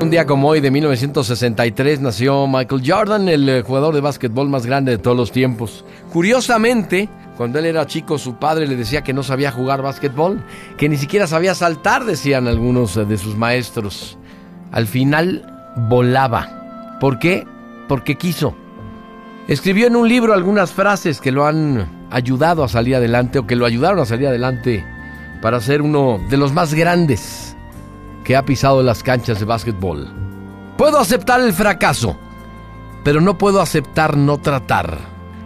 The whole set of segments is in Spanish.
Un día como hoy de 1963 nació Michael Jordan, el eh, jugador de básquetbol más grande de todos los tiempos. Curiosamente, cuando él era chico, su padre le decía que no sabía jugar básquetbol, que ni siquiera sabía saltar, decían algunos eh, de sus maestros. Al final volaba. ¿Por qué? Porque quiso. Escribió en un libro algunas frases que lo han ayudado a salir adelante o que lo ayudaron a salir adelante para ser uno de los más grandes que ha pisado las canchas de básquetbol. Puedo aceptar el fracaso, pero no puedo aceptar no tratar.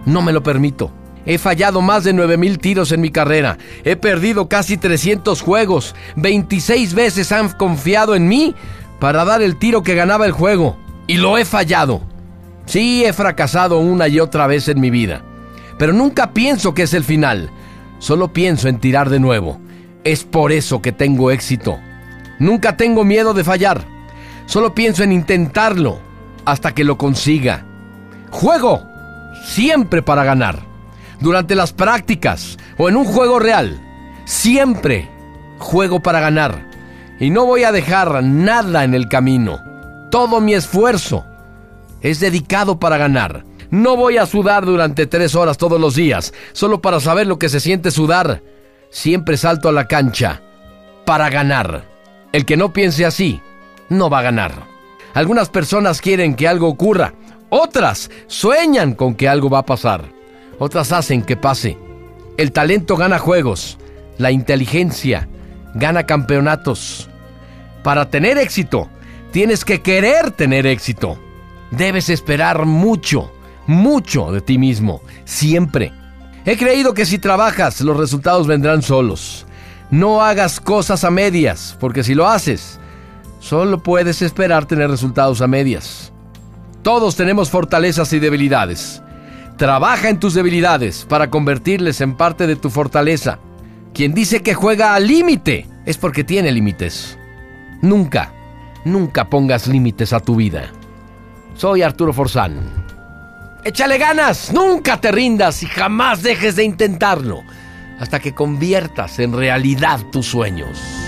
No me lo permito. He fallado más de 9000 tiros en mi carrera. He perdido casi 300 juegos. 26 veces han confiado en mí para dar el tiro que ganaba el juego. Y lo he fallado. Sí, he fracasado una y otra vez en mi vida. Pero nunca pienso que es el final. Solo pienso en tirar de nuevo. Es por eso que tengo éxito. Nunca tengo miedo de fallar. Solo pienso en intentarlo hasta que lo consiga. Juego siempre para ganar. Durante las prácticas o en un juego real. Siempre juego para ganar. Y no voy a dejar nada en el camino. Todo mi esfuerzo es dedicado para ganar. No voy a sudar durante tres horas todos los días, solo para saber lo que se siente sudar. Siempre salto a la cancha para ganar. El que no piense así, no va a ganar. Algunas personas quieren que algo ocurra, otras sueñan con que algo va a pasar, otras hacen que pase. El talento gana juegos, la inteligencia gana campeonatos. Para tener éxito, tienes que querer tener éxito. Debes esperar mucho, mucho de ti mismo, siempre. He creído que si trabajas, los resultados vendrán solos. No hagas cosas a medias, porque si lo haces, solo puedes esperar tener resultados a medias. Todos tenemos fortalezas y debilidades. Trabaja en tus debilidades para convertirles en parte de tu fortaleza. Quien dice que juega al límite es porque tiene límites. Nunca, nunca pongas límites a tu vida. Soy Arturo Forzán. Échale ganas, nunca te rindas y jamás dejes de intentarlo hasta que conviertas en realidad tus sueños.